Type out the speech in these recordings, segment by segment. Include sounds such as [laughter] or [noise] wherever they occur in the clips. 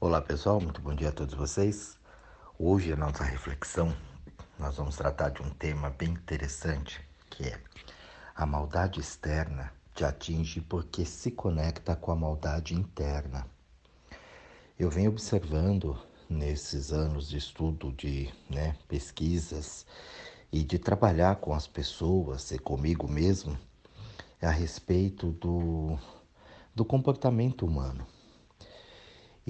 Olá pessoal, muito bom dia a todos vocês. Hoje, a nossa reflexão, nós vamos tratar de um tema bem interessante, que é a maldade externa te atinge porque se conecta com a maldade interna. Eu venho observando nesses anos de estudo, de né, pesquisas e de trabalhar com as pessoas e comigo mesmo a respeito do, do comportamento humano.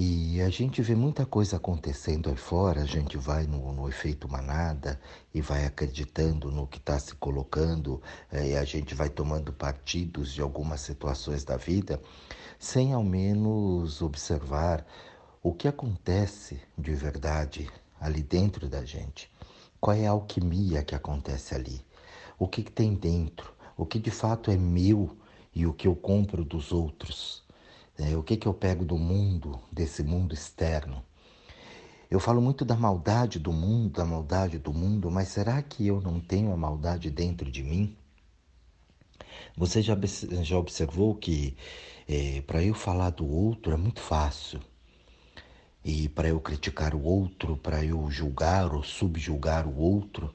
E a gente vê muita coisa acontecendo aí fora, a gente vai no, no efeito manada e vai acreditando no que está se colocando, eh, e a gente vai tomando partidos de algumas situações da vida, sem ao menos observar o que acontece de verdade ali dentro da gente. Qual é a alquimia que acontece ali? O que, que tem dentro? O que de fato é meu e o que eu compro dos outros? É, o que, que eu pego do mundo, desse mundo externo? Eu falo muito da maldade do mundo, da maldade do mundo, mas será que eu não tenho a maldade dentro de mim? Você já, já observou que é, para eu falar do outro é muito fácil. E para eu criticar o outro, para eu julgar ou subjugar o outro,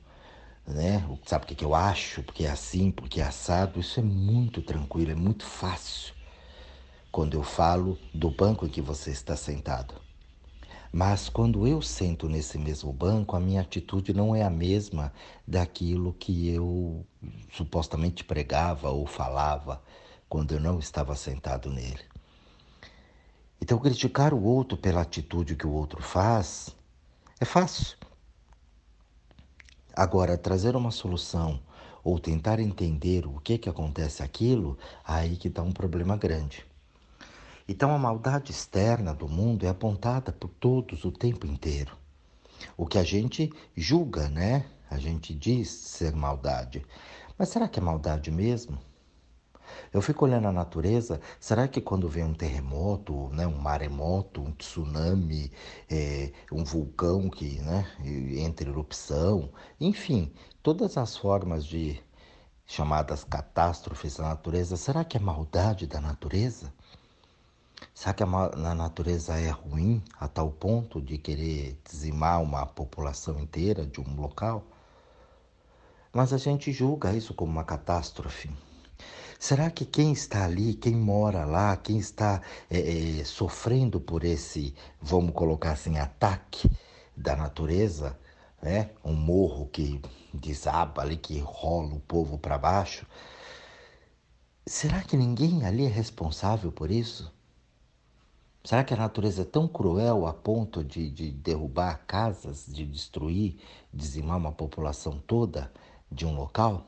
né? Sabe o que, que eu acho? Porque é assim, porque é assado, isso é muito tranquilo, é muito fácil quando eu falo do banco em que você está sentado. Mas quando eu sento nesse mesmo banco, a minha atitude não é a mesma daquilo que eu supostamente pregava ou falava quando eu não estava sentado nele. Então, criticar o outro pela atitude que o outro faz é fácil. Agora, trazer uma solução ou tentar entender o que, que acontece aquilo, aí que está um problema grande. Então a maldade externa do mundo é apontada por todos o tempo inteiro. O que a gente julga, né? A gente diz ser maldade. Mas será que é maldade mesmo? Eu fico olhando a natureza, será que quando vem um terremoto, né, um maremoto, um tsunami, é, um vulcão que né, entra em erupção, enfim, todas as formas de chamadas catástrofes da natureza, será que é maldade da natureza? Será que a, natureza é ruim a tal ponto de querer dizimar uma população inteira de um local? Mas a gente julga isso como uma catástrofe. Será que quem está ali, quem mora lá, quem está é, é, sofrendo por esse, vamos colocar assim, ataque da natureza, né? um morro que desaba ali, que rola o povo para baixo, será que ninguém ali é responsável por isso? Será que a natureza é tão cruel a ponto de, de derrubar casas, de destruir, dizimar uma população toda de um local?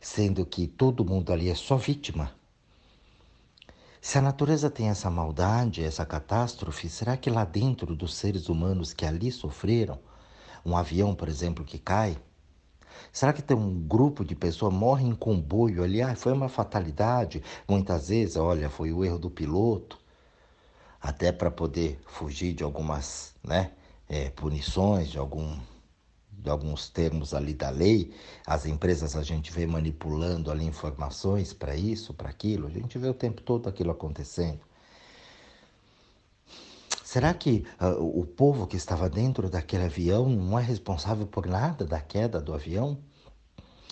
Sendo que todo mundo ali é só vítima? Se a natureza tem essa maldade, essa catástrofe, será que lá dentro dos seres humanos que ali sofreram, um avião, por exemplo, que cai, Será que tem um grupo de pessoas morre em comboio ali? Ah, foi uma fatalidade. Muitas vezes, olha, foi o erro do piloto até para poder fugir de algumas né, é, punições, de, algum, de alguns termos ali da lei. As empresas a gente vê manipulando ali informações para isso, para aquilo, a gente vê o tempo todo aquilo acontecendo. Será que uh, o povo que estava dentro daquele avião não é responsável por nada da queda do avião?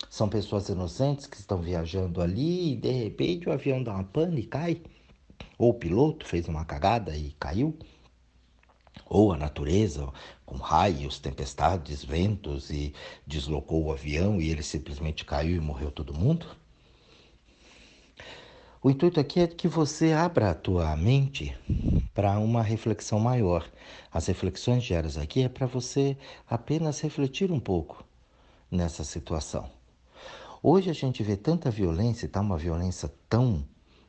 São pessoas inocentes que estão viajando ali e de repente o avião dá uma pane e cai? Ou o piloto fez uma cagada e caiu, ou a natureza com raios, tempestades, ventos e deslocou o avião e ele simplesmente caiu e morreu todo mundo. O intuito aqui é que você abra a tua mente para uma reflexão maior. As reflexões diárias aqui é para você apenas refletir um pouco nessa situação. Hoje a gente vê tanta violência, tá uma violência tão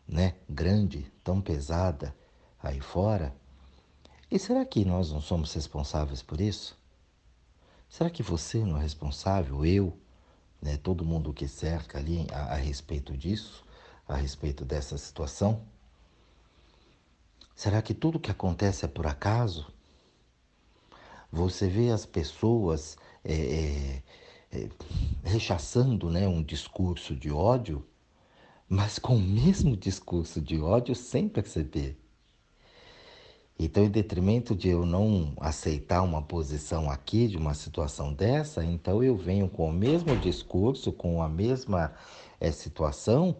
né, grande, tão pesada aí fora. E será que nós não somos responsáveis por isso? Será que você não é responsável, eu, né, todo mundo que cerca ali a, a respeito disso, a respeito dessa situação? Será que tudo que acontece é por acaso? Você vê as pessoas é, é, é, rechaçando né, um discurso de ódio mas com o mesmo discurso de ódio sem perceber. Então, em detrimento de eu não aceitar uma posição aqui de uma situação dessa, então eu venho com o mesmo discurso, com a mesma é, situação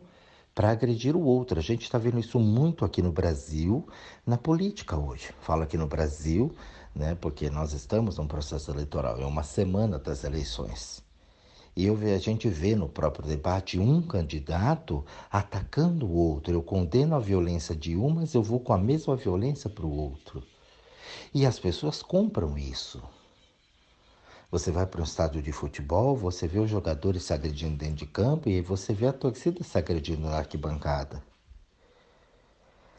para agredir o outro. A gente está vendo isso muito aqui no Brasil, na política hoje. Falo aqui no Brasil, né, porque nós estamos num processo eleitoral, é uma semana das eleições. E eu, a gente vê no próprio debate um candidato atacando o outro. Eu condeno a violência de um, mas eu vou com a mesma violência para o outro. E as pessoas compram isso. Você vai para um estádio de futebol, você vê os jogadores se agredindo dentro de campo e você vê a torcida se agredindo na arquibancada.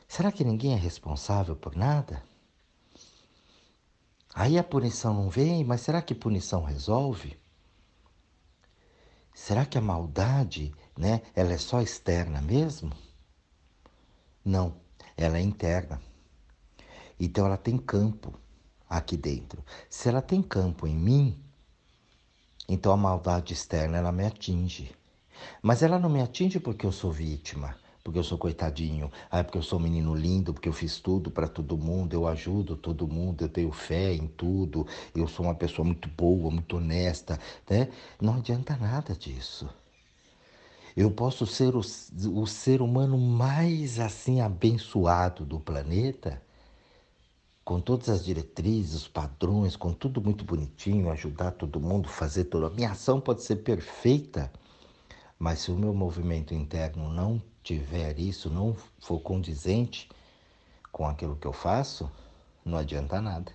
Será que ninguém é responsável por nada? Aí a punição não vem, mas será que punição resolve? Será que a maldade, né, ela é só externa mesmo? Não, ela é interna. Então ela tem campo aqui dentro. Se ela tem campo em mim, então a maldade externa ela me atinge. Mas ela não me atinge porque eu sou vítima porque eu sou coitadinho, ah, porque eu sou um menino lindo, porque eu fiz tudo para todo mundo, eu ajudo todo mundo, eu tenho fé em tudo, eu sou uma pessoa muito boa, muito honesta, né? Não adianta nada disso. Eu posso ser o, o ser humano mais assim abençoado do planeta, com todas as diretrizes, os padrões, com tudo muito bonitinho, ajudar todo mundo, fazer tudo. A minha ação pode ser perfeita, mas se o meu movimento interno não tiver isso, não for condizente com aquilo que eu faço, não adianta nada.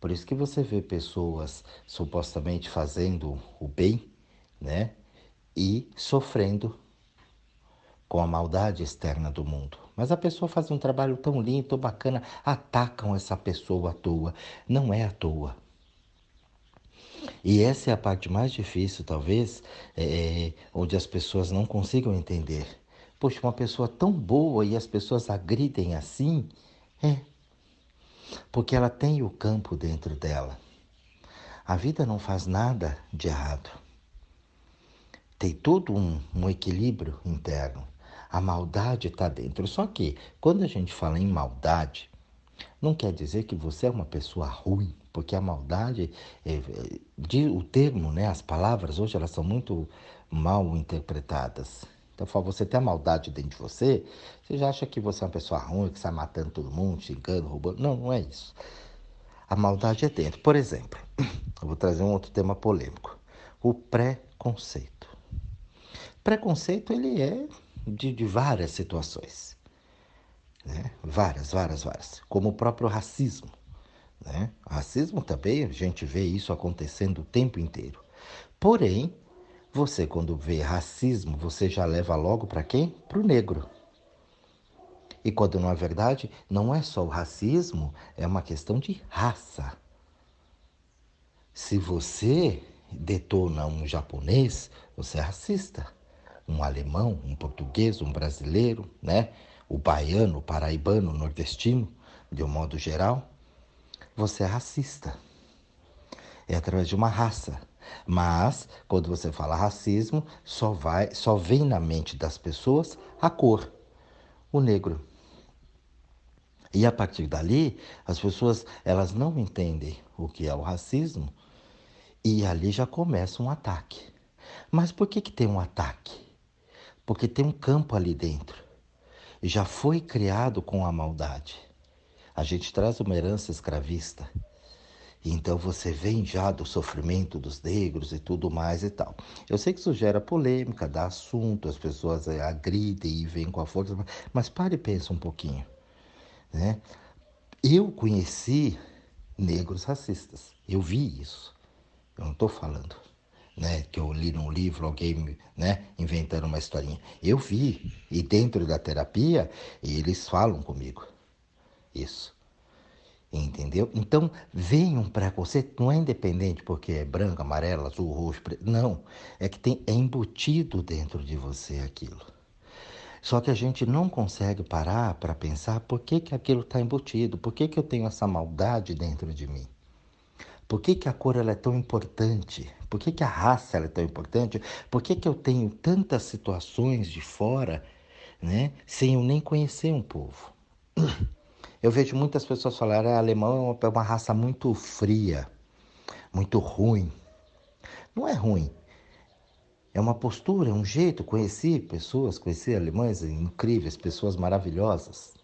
Por isso que você vê pessoas supostamente fazendo o bem, né? E sofrendo com a maldade externa do mundo. Mas a pessoa faz um trabalho tão lindo, tão bacana, atacam essa pessoa à toa. Não é à toa. E essa é a parte mais difícil, talvez, é, onde as pessoas não consigam entender. Poxa, uma pessoa tão boa e as pessoas agridem assim? É, porque ela tem o campo dentro dela. A vida não faz nada de errado. Tem todo um, um equilíbrio interno. A maldade está dentro. Só que, quando a gente fala em maldade, não quer dizer que você é uma pessoa ruim porque a maldade, é, é, de, o termo, né, as palavras hoje elas são muito mal interpretadas. Então, você tem a maldade dentro de você, você já acha que você é uma pessoa ruim, que sai matando todo mundo, xingando, roubando. Não, não é isso. A maldade é dentro. Por exemplo, [clears throat] eu vou trazer um outro tema polêmico: o preconceito. Preconceito ele é de, de várias situações. Né? Várias, várias, várias. Como o próprio racismo. Né? Racismo também, a gente vê isso acontecendo o tempo inteiro. Porém, você quando vê racismo, você já leva logo para quem? Para o negro. E quando na verdade não é só o racismo, é uma questão de raça. Se você detona um japonês, você é racista. Um alemão, um português, um brasileiro, né? O baiano, o paraibano, o nordestino, de um modo geral, você é racista. É através de uma raça. Mas quando você fala racismo, só vai, só vem na mente das pessoas a cor, o negro. E a partir dali, as pessoas elas não entendem o que é o racismo e ali já começa um ataque. Mas por que, que tem um ataque? Porque tem um campo ali dentro. Já foi criado com a maldade. A gente traz uma herança escravista. Então você vem já do sofrimento dos negros e tudo mais e tal. Eu sei que isso gera polêmica, dá assunto, as pessoas eh, agridem e vêm com a força, mas pare e pensa um pouquinho. Né? Eu conheci negros racistas, eu vi isso. Eu não estou falando né, que eu li num livro alguém né, inventando uma historinha. Eu vi, e dentro da terapia, eles falam comigo isso. Entendeu? Então, vem um preconceito, não é independente porque é branco, amarelo, azul, roxo, preto. Não. É que tem, é embutido dentro de você aquilo. Só que a gente não consegue parar para pensar por que, que aquilo está embutido, por que, que eu tenho essa maldade dentro de mim. Por que, que a cor ela é tão importante? Por que, que a raça ela é tão importante? Por que, que eu tenho tantas situações de fora, né, sem eu nem conhecer um povo? [clears throat] Eu vejo muitas pessoas falarem que ah, alemão é uma raça muito fria, muito ruim. Não é ruim. É uma postura, é um jeito. Conheci pessoas, conheci alemães incríveis, pessoas maravilhosas.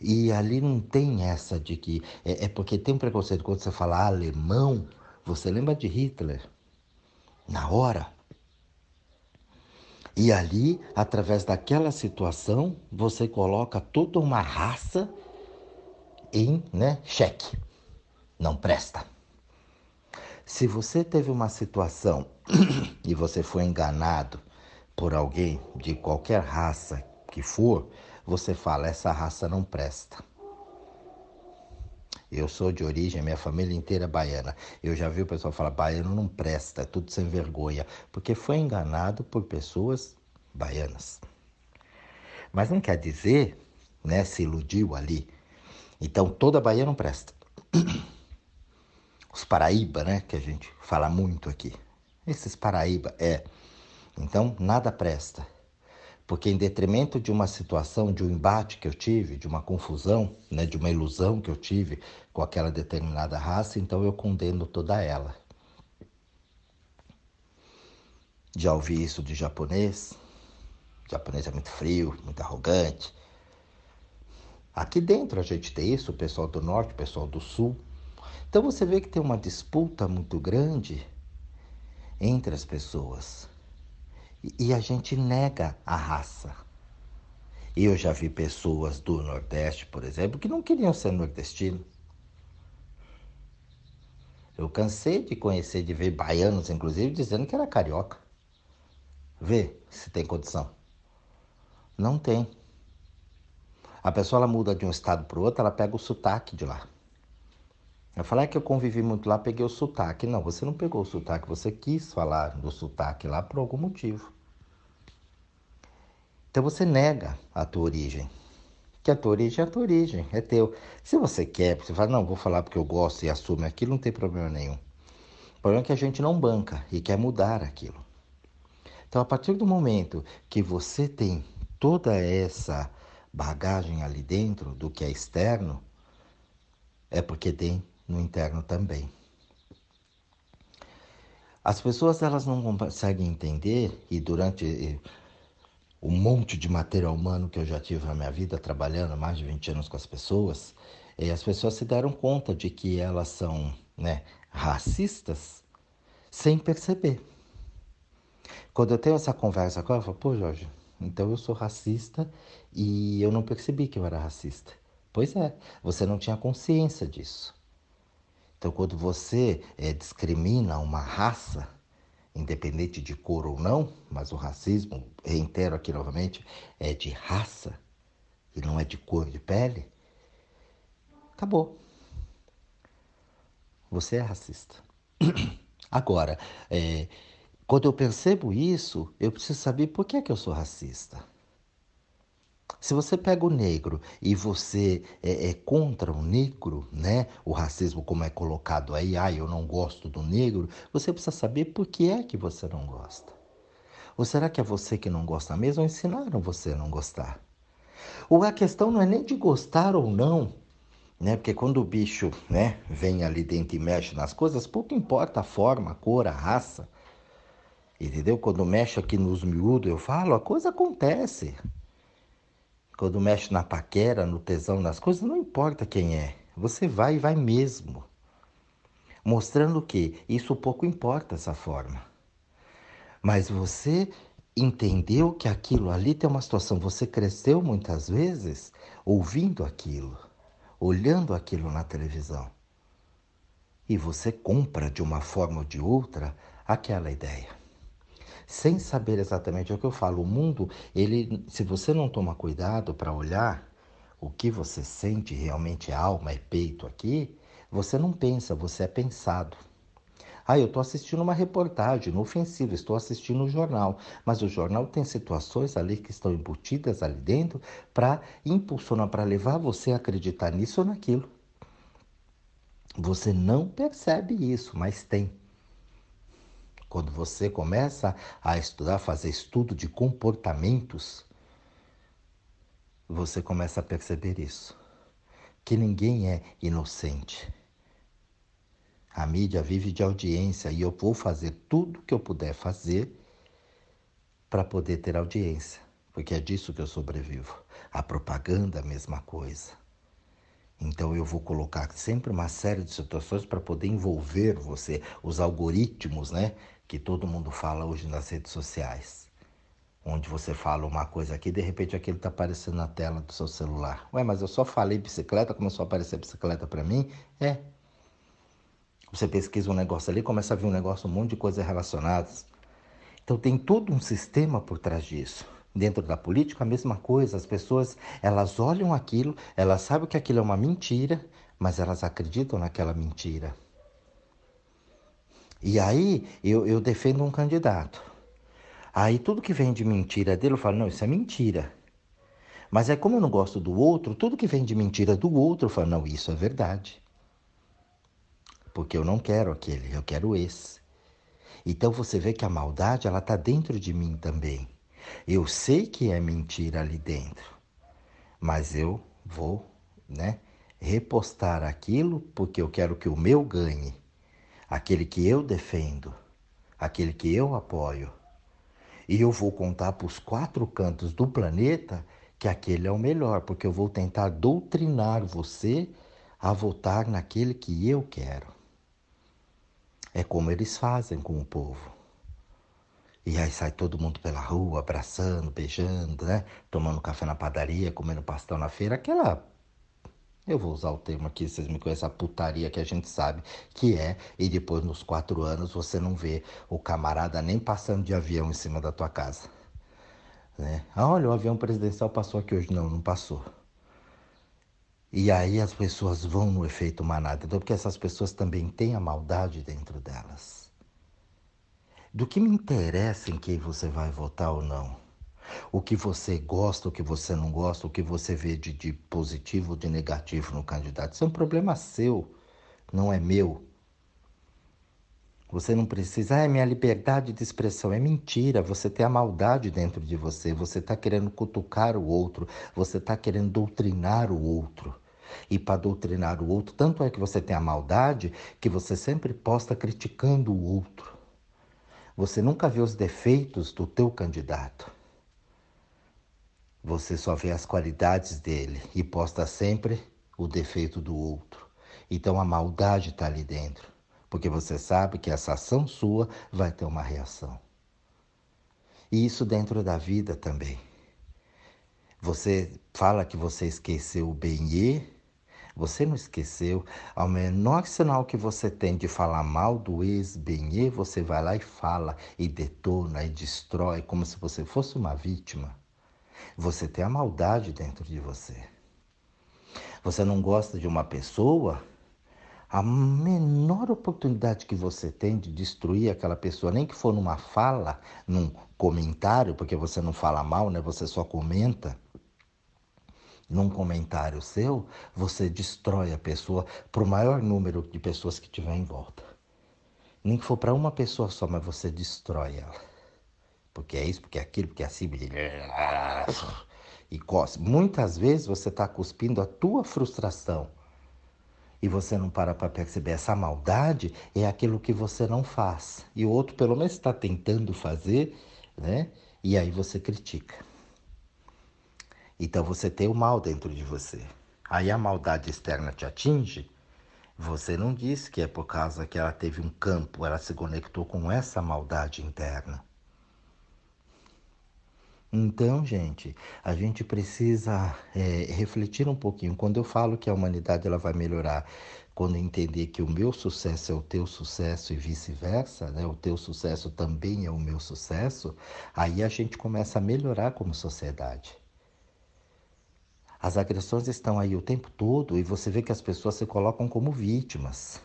E ali não tem essa de que. É, é porque tem um preconceito quando você fala alemão, você lembra de Hitler. Na hora. E ali, através daquela situação, você coloca toda uma raça em né, xeque. Não presta. Se você teve uma situação [clears throat] e você foi enganado por alguém de qualquer raça que for, você fala: essa raça não presta. Eu sou de origem, minha família inteira é baiana. Eu já vi o pessoal falar: baiano não presta, é tudo sem vergonha, porque foi enganado por pessoas baianas. Mas não quer dizer, né, se iludiu ali. Então toda Bahia não presta. Os Paraíba, né, que a gente fala muito aqui. Esses Paraíba, é. Então nada presta. Porque em detrimento de uma situação, de um embate que eu tive, de uma confusão, né, de uma ilusão que eu tive com aquela determinada raça, então eu condeno toda ela. Já ouvi isso de japonês. O japonês é muito frio, muito arrogante. Aqui dentro a gente tem isso, o pessoal do norte, o pessoal do sul. Então você vê que tem uma disputa muito grande entre as pessoas. E a gente nega a raça. Eu já vi pessoas do Nordeste, por exemplo, que não queriam ser nordestinos. Eu cansei de conhecer, de ver baianos, inclusive, dizendo que era carioca. Vê se tem condição. Não tem. A pessoa ela muda de um estado para o outro, ela pega o sotaque de lá. Eu falei é que eu convivi muito lá, peguei o sotaque. Não, você não pegou o sotaque, você quis falar do sotaque lá por algum motivo. Então você nega a tua origem. Que a tua origem é a tua origem, é teu. Se você quer, você fala, não, vou falar porque eu gosto e assume aquilo, não tem problema nenhum. O problema é que a gente não banca e quer mudar aquilo. Então, a partir do momento que você tem toda essa bagagem ali dentro do que é externo, é porque tem no interno também. As pessoas elas não conseguem entender e durante o monte de material humano que eu já tive na minha vida, trabalhando mais de 20 anos com as pessoas, e as pessoas se deram conta de que elas são né, racistas sem perceber. Quando eu tenho essa conversa com ela, eu falo, pô, Jorge, então eu sou racista e eu não percebi que eu era racista. Pois é, você não tinha consciência disso. Então, quando você é, discrimina uma raça, independente de cor ou não, mas o racismo, reitero aqui novamente, é de raça e não é de cor de pele, acabou. Você é racista. [clears throat] Agora, é, quando eu percebo isso, eu preciso saber por que, é que eu sou racista. Se você pega o negro e você é, é, contra o negro, né? O racismo como é colocado aí, ah, eu não gosto do negro, você precisa saber por que é que você não gosta. Ou será que é você que não gosta mesmo ou ensinaram você a não gostar? Ou a questão não é nem de gostar ou não, né? Porque quando o bicho, né, vem ali dentro e mexe nas coisas, pouco importa a forma, a cor, a raça. Entendeu? Quando mexe aqui nos miúdos, eu falo, a coisa acontece. Quando mexe na paquera, no tesão, nas coisas, não importa quem é. Você vai e vai mesmo. Mostrando que isso pouco importa essa forma. Mas você entendeu que aquilo ali tem uma situação. Você cresceu muitas vezes ouvindo aquilo, olhando aquilo na televisão. E você compra de uma forma ou de outra aquela ideia sem saber exatamente o que eu falo. O mundo, ele, se você não toma cuidado para olhar o que você sente realmente é alma, é peito aqui, você não pensa, você é pensado. Ah, eu estou assistindo uma reportagem inofensiva, estou assistindo o um jornal, mas o jornal tem situações ali que estão embutidas ali dentro para impulsionar, para levar você a acreditar nisso ou naquilo. Você não percebe isso, mas tem. Quando você começa a estudar, fazer estudo de comportamentos, você começa a perceber isso. Que ninguém é inocente. A mídia vive de audiência e eu vou fazer tudo que eu puder fazer para poder ter audiência, porque é disso que eu sobrevivo. A propaganda, a mesma coisa. Então eu vou colocar sempre uma série de situações para poder envolver você, os algoritmos, né, que todo mundo fala hoje nas redes sociais. Onde você fala uma coisa aqui, de repente aquilo está aparecendo na tela do seu celular. Ué, mas eu só falei bicicleta, começou a aparecer bicicleta para mim? É, você pesquisa um negócio ali, começa a vir um negócio, um monte de coisas relacionadas. Então tem todo um sistema por trás disso. Dentro da política, a mesma coisa. As pessoas, elas olham aquilo, elas sabem que aquilo é uma mentira, mas elas acreditam naquela mentira. E aí eu, eu defendo um candidato. Aí tudo que vem de mentira dele, eu falo, não, isso é mentira. Mas é como eu não gosto do outro, tudo que vem de mentira do outro, eu falo, não, isso é verdade porque eu não quero aquele, eu quero esse. Então você vê que a maldade ela está dentro de mim também. Eu sei que é mentira ali dentro, mas eu vou, né, repostar aquilo porque eu quero que o meu ganhe, aquele que eu defendo, aquele que eu apoio. E eu vou contar para os quatro cantos do planeta que aquele é o melhor, porque eu vou tentar doutrinar você a votar naquele que eu quero. É como eles fazem com o povo. E aí sai todo mundo pela rua, abraçando, beijando, né? Tomando café na padaria, comendo pastel na feira. Aquela. Eu vou usar o termo aqui, vocês me conhecem, a putaria que a gente sabe que é. E depois, nos quatro anos, você não vê o camarada nem passando de avião em cima da tua casa. Né? Ah, olha, o avião presidencial passou aqui hoje. Não, não passou. E aí as pessoas vão no efeito manada, então, porque essas pessoas também têm a maldade dentro delas. Do que me interessa em quem você vai votar ou não? O que você gosta, o que você não gosta, o que você vê de, de positivo ou de negativo no candidato, isso é um problema seu, não é meu. Você não precisa, ah, é minha liberdade de expressão. É mentira, você tem a maldade dentro de você, você está querendo cutucar o outro, você está querendo doutrinar o outro e para doutrinar o outro. Tanto é que você tem a maldade que você sempre posta criticando o outro. Você nunca vê os defeitos do teu candidato. Você só vê as qualidades dele e posta sempre o defeito do outro. Então a maldade está ali dentro, porque você sabe que essa ação sua vai ter uma reação. E isso dentro da vida também. Você fala que você esqueceu o bem você não esqueceu? Ao menor sinal que você tem de falar mal do ex-benê, você vai lá e fala, e detona, e destrói, como se você fosse uma vítima. Você tem a maldade dentro de você. Você não gosta de uma pessoa? A menor oportunidade que você tem de destruir aquela pessoa, nem que for numa fala, num comentário, porque você não fala mal, né? Você só comenta num comentário seu, você destrói a pessoa para o maior número de pessoas que tiver em volta. Nem que for para uma pessoa só, mas você destrói ela. Porque é isso, porque é aquilo, porque é assim. E cospe. Muitas vezes você está cuspindo a tua frustração. E você não para para perceber. Essa maldade é aquilo que você não faz. E o outro, pelo menos, está tentando fazer, né? E aí você critica. Então você tem o mal dentro de você. Aí a maldade externa te atinge, você não diz que é por causa que ela teve um campo, ela se conectou com essa maldade interna. Então, gente, a gente precisa é, refletir um pouquinho. Quando eu falo que a humanidade ela vai melhorar, quando entender que o meu sucesso é o teu sucesso e vice-versa, né? o teu sucesso também é o meu sucesso, aí a gente começa a melhorar como sociedade. As agressões estão aí o tempo todo e você vê que as pessoas se colocam como vítimas.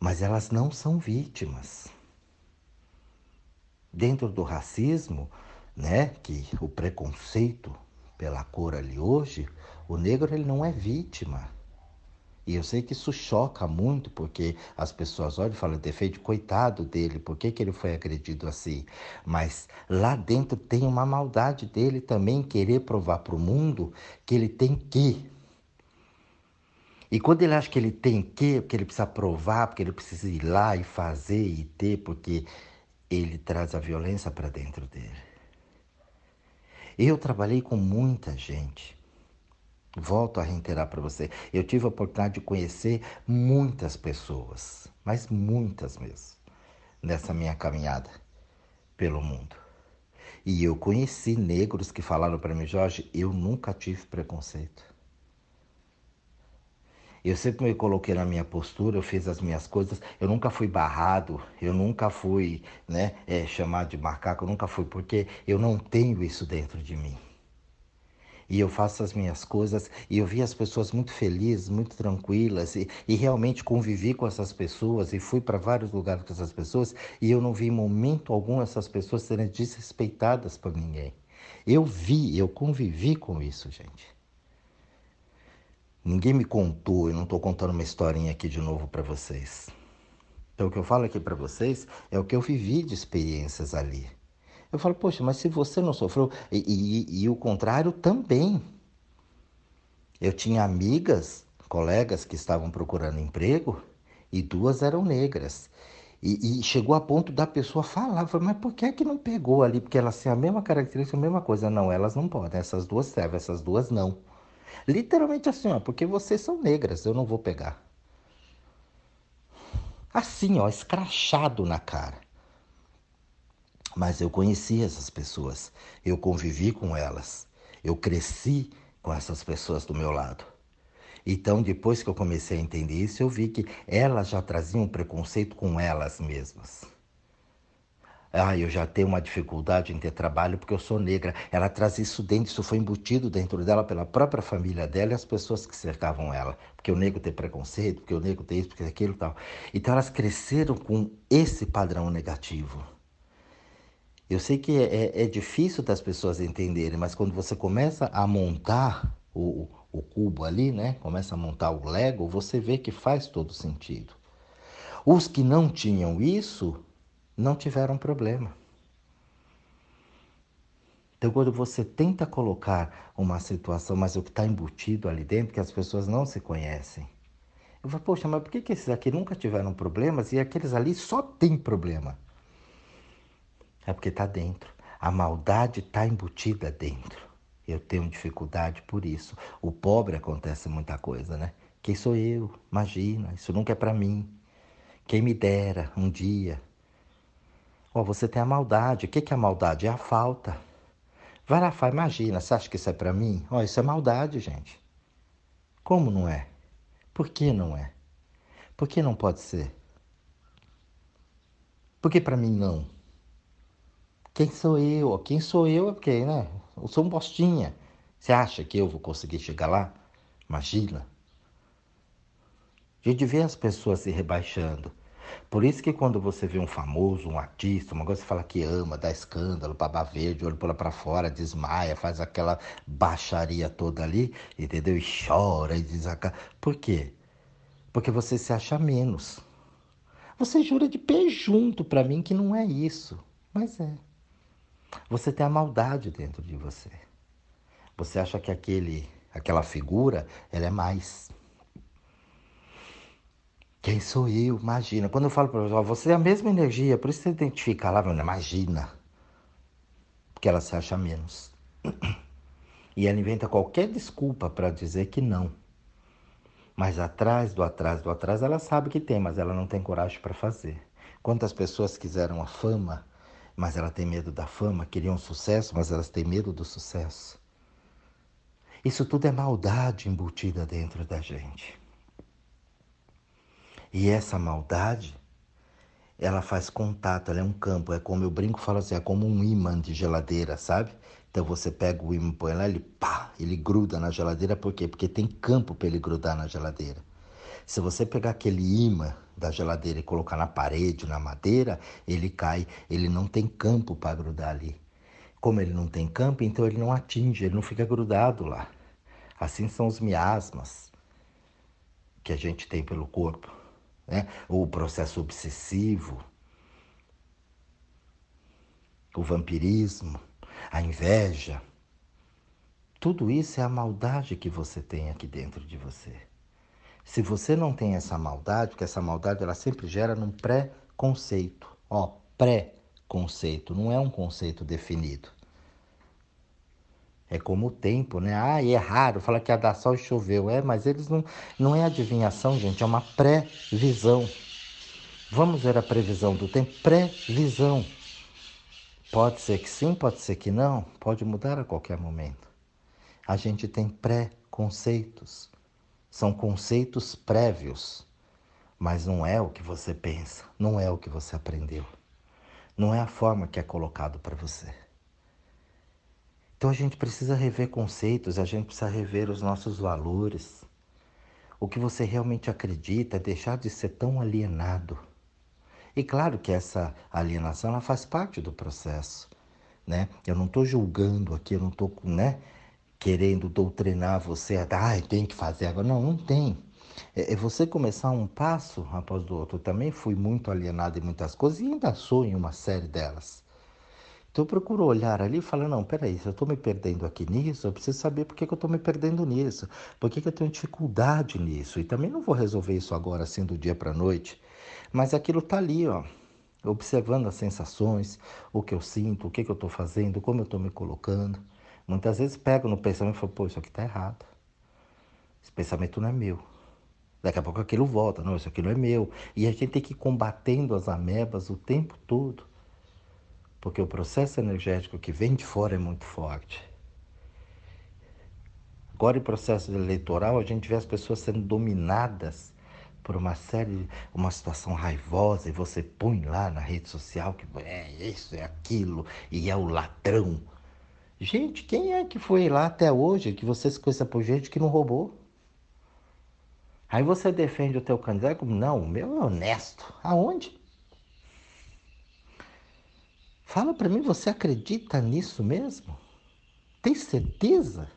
Mas elas não são vítimas. Dentro do racismo, né, que o preconceito pela cor ali hoje, o negro ele não é vítima. E eu sei que isso choca muito, porque as pessoas olham e falam, defeito, coitado dele, por que, que ele foi agredido assim? Mas lá dentro tem uma maldade dele também, querer provar para o mundo que ele tem que. E quando ele acha que ele tem que, porque ele precisa provar, porque ele precisa ir lá e fazer e ter, porque ele traz a violência para dentro dele. Eu trabalhei com muita gente Volto a reiterar para você. Eu tive a oportunidade de conhecer muitas pessoas, mas muitas mesmo, nessa minha caminhada pelo mundo. E eu conheci negros que falaram para mim, Jorge, eu nunca tive preconceito. Eu sempre me coloquei na minha postura, eu fiz as minhas coisas, eu nunca fui barrado, eu nunca fui né, é, chamado de macaco, eu nunca fui, porque eu não tenho isso dentro de mim e eu faço as minhas coisas e eu vi as pessoas muito felizes, muito tranquilas e, e realmente convivi com essas pessoas e fui para vários lugares com essas pessoas e eu não vi em momento algum essas pessoas serem desrespeitadas por ninguém. Eu vi, eu convivi com isso, gente. Ninguém me contou, eu não estou contando uma historinha aqui de novo para vocês. Então, o que eu falo aqui para vocês é o que eu vivi de experiências ali. Eu falo, poxa, mas se você não sofreu, e, e, e o contrário também. Eu tinha amigas, colegas que estavam procurando emprego e duas eram negras. E, e, chegou a ponto da pessoa falar, mas por que é que não pegou ali? Porque elas têm a mesma característica, a mesma coisa. Não, elas não podem, essas duas servem, essas duas não. Literalmente assim, ó, porque vocês são negras, eu não vou pegar. Assim, ó, escrachado na cara. Mas eu conheci essas pessoas, eu convivi com elas, eu cresci com essas pessoas do meu lado. Então, depois que eu comecei a entender isso, eu vi que elas já traziam preconceito com elas mesmas. Ah, eu já tenho uma dificuldade em ter trabalho porque eu sou negra. Ela traz isso dentro, isso foi embutido dentro dela pela própria família dela e as pessoas que cercavam ela. Porque o negro tem preconceito, porque o negro tem isso, porque aquilo e tal. Então elas cresceram com esse padrão negativo. Eu sei que é, é difícil das pessoas entenderem, mas quando você começa a montar o, o cubo ali, né? Começa a montar o Lego, você vê que faz todo sentido. Os que não tinham isso não tiveram problema. Então, quando você tenta colocar uma situação, mas o que está embutido ali dentro, que as pessoas não se conhecem. Eu falo, poxa, mas por que, que esses aqui nunca tiveram problemas e aqueles ali só têm problema? É porque está dentro. A maldade está embutida dentro. Eu tenho dificuldade por isso. O pobre acontece muita coisa, né? Quem sou eu? Imagina, isso nunca é para mim. Quem me dera um dia. Oh, você tem a maldade. O que é a maldade? É a falta. Vai lá, faz, imagina, você acha que isso é para mim? Ó, isso é maldade, gente. Como não é? Por que não é? Por que não pode ser? Por que para mim não? Quem sou eu? Quem sou eu é porque, né? Eu sou um bostinha. Você acha que eu vou conseguir chegar lá? Imagina. A gente vê as pessoas se rebaixando. Por isso que quando você vê um famoso, um artista, uma coisa que fala que ama, dá escândalo, baba verde, olho pula para fora, desmaia, faz aquela baixaria toda ali, entendeu? E chora e diz Por quê? Porque você se acha menos. Você jura de pé junto para mim que não é isso, mas é. Você tem a maldade dentro de você. Você acha que aquele, aquela figura, ela é mais. Quem sou eu? Imagina. Quando eu falo para você, você é a mesma energia, por isso você identifica lá, imagina. Porque ela se acha menos. E ela inventa qualquer desculpa para dizer que não. Mas atrás do atrás do atrás ela sabe que tem, mas ela não tem coragem para fazer. Quantas pessoas quiseram a fama mas ela tem medo da fama, queriam sucesso, mas elas têm medo do sucesso. Isso tudo é maldade embutida dentro da gente. E essa maldade, ela faz contato, ela é um campo, é como eu brinco, falo assim, é como um imã de geladeira, sabe? Então você pega o imã, põe lá, ele pá, ele gruda na geladeira, por quê? Porque tem campo para ele grudar na geladeira. Se você pegar aquele imã da geladeira e colocar na parede, na madeira, ele cai, ele não tem campo para grudar ali. Como ele não tem campo, então ele não atinge, ele não fica grudado lá. Assim são os miasmas que a gente tem pelo corpo, né? o processo obsessivo, o vampirismo, a inveja. Tudo isso é a maldade que você tem aqui dentro de você. Se você não tem essa maldade, porque essa maldade ela sempre gera num pré-conceito. Ó, pré-conceito, não é um conceito definido. É como o tempo, né? Ah, é raro, fala que ia dar sol e choveu. É, mas eles não. Não é adivinhação, gente, é uma previsão. Vamos ver a previsão do tempo? Previsão. Pode ser que sim, pode ser que não, pode mudar a qualquer momento. A gente tem pré-conceitos. São conceitos prévios, mas não é o que você pensa, não é o que você aprendeu. Não é a forma que é colocado para você. Então a gente precisa rever conceitos, a gente precisa rever os nossos valores. O que você realmente acredita, deixar de ser tão alienado. E claro que essa alienação ela faz parte do processo. Né? Eu não estou julgando aqui, eu não estou né, querendo doutrinar você, ah, tem que fazer agora. Não, não tem. É, é você começar um passo após o outro. Eu também fui muito alienado em muitas coisas e ainda sou em uma série delas. Então eu procuro olhar ali e falar, não, peraí, se eu estou me perdendo aqui nisso, eu preciso saber por que, que eu estou me perdendo nisso, por que, que eu tenho dificuldade nisso. E também não vou resolver isso agora assim do dia para a noite, mas aquilo está ali, ó, observando as sensações, o que eu sinto, o que, que eu estou fazendo, como eu estou me colocando. Muitas vezes pego no pensamento e falo, pô, isso aqui está errado. Esse pensamento não é meu. Daqui a pouco aquilo volta, não, isso aqui não é meu. E a gente tem que ir combatendo as amebas o tempo todo porque o processo energético que vem de fora é muito forte. Agora, em processo eleitoral, a gente vê as pessoas sendo dominadas por uma série, uma situação raivosa, e você põe lá na rede social que é isso, é aquilo, e é o ladrão. Gente, quem é que foi lá até hoje que você se conhece por gente que não roubou? Aí você defende o teu candidato como, não, o meu é honesto. Aonde? Fala para mim, você acredita nisso mesmo? Tem certeza?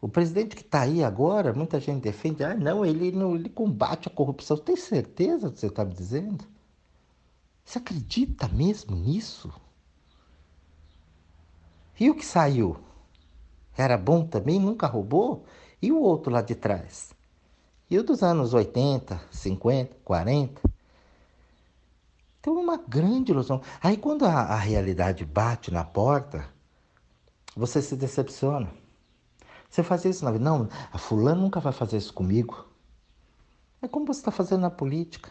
O presidente que está aí agora, muita gente defende, ah, não, ele, não, ele combate a corrupção. Tem certeza do que você está me dizendo? Você acredita mesmo nisso? E o que saiu? Era bom também, nunca roubou? E o outro lá de trás? E o dos anos 80, 50, 40? Então é uma grande ilusão. Aí quando a, a realidade bate na porta, você se decepciona. Você faz isso na vida. Não, a fulano nunca vai fazer isso comigo. É como você está fazendo na política.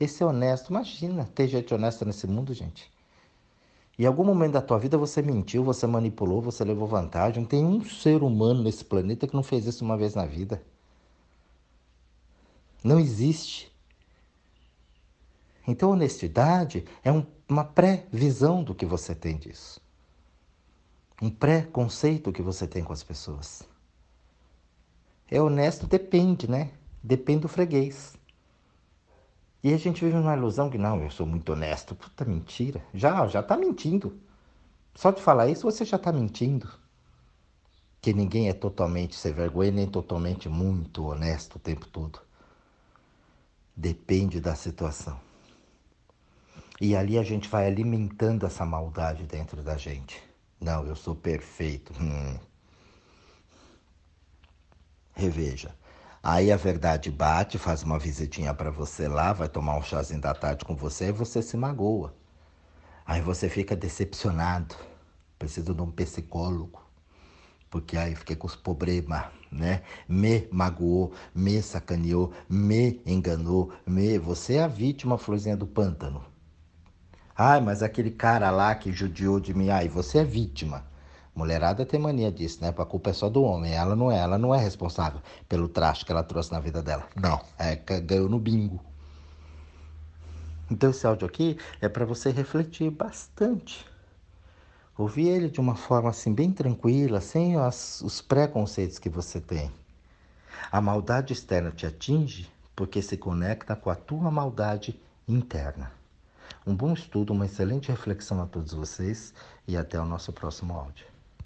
Esse é honesto. Imagina ter gente honesta nesse mundo, gente. Em algum momento da tua vida você mentiu, você manipulou, você levou vantagem. Não tem um ser humano nesse planeta que não fez isso uma vez na vida. Não existe. Então, honestidade é um, uma pré-visão do que você tem disso. Um pré-conceito que você tem com as pessoas. É honesto, depende, né? Depende do freguês. E a gente vive numa ilusão que não, eu sou muito honesto. Puta mentira. Já, já tá mentindo. Só de falar isso você já tá mentindo. Que ninguém é totalmente sem vergonha, nem totalmente muito honesto o tempo todo. Depende da situação. E ali a gente vai alimentando essa maldade dentro da gente. Não, eu sou perfeito. Hum. Reveja. Aí a verdade bate, faz uma visitinha para você lá, vai tomar um chazinho da tarde com você e você se magoa. Aí você fica decepcionado. Preciso de um psicólogo. Porque aí fiquei com os problemas, né? Me magoou, me sacaneou, me enganou, me. Você é a vítima, florzinha do pântano. Ai, mas aquele cara lá que judiou de mim, ai, você é vítima. Mulherada tem mania disso, né? A culpa é só do homem. Ela não é, ela não é responsável pelo traste que ela trouxe na vida dela. Não, é ganhou no bingo. Então esse áudio aqui é para você refletir bastante. Ouvir ele de uma forma assim bem tranquila, sem as, os preconceitos que você tem. A maldade externa te atinge porque se conecta com a tua maldade interna. Um bom estudo, uma excelente reflexão a todos vocês e até o nosso próximo áudio.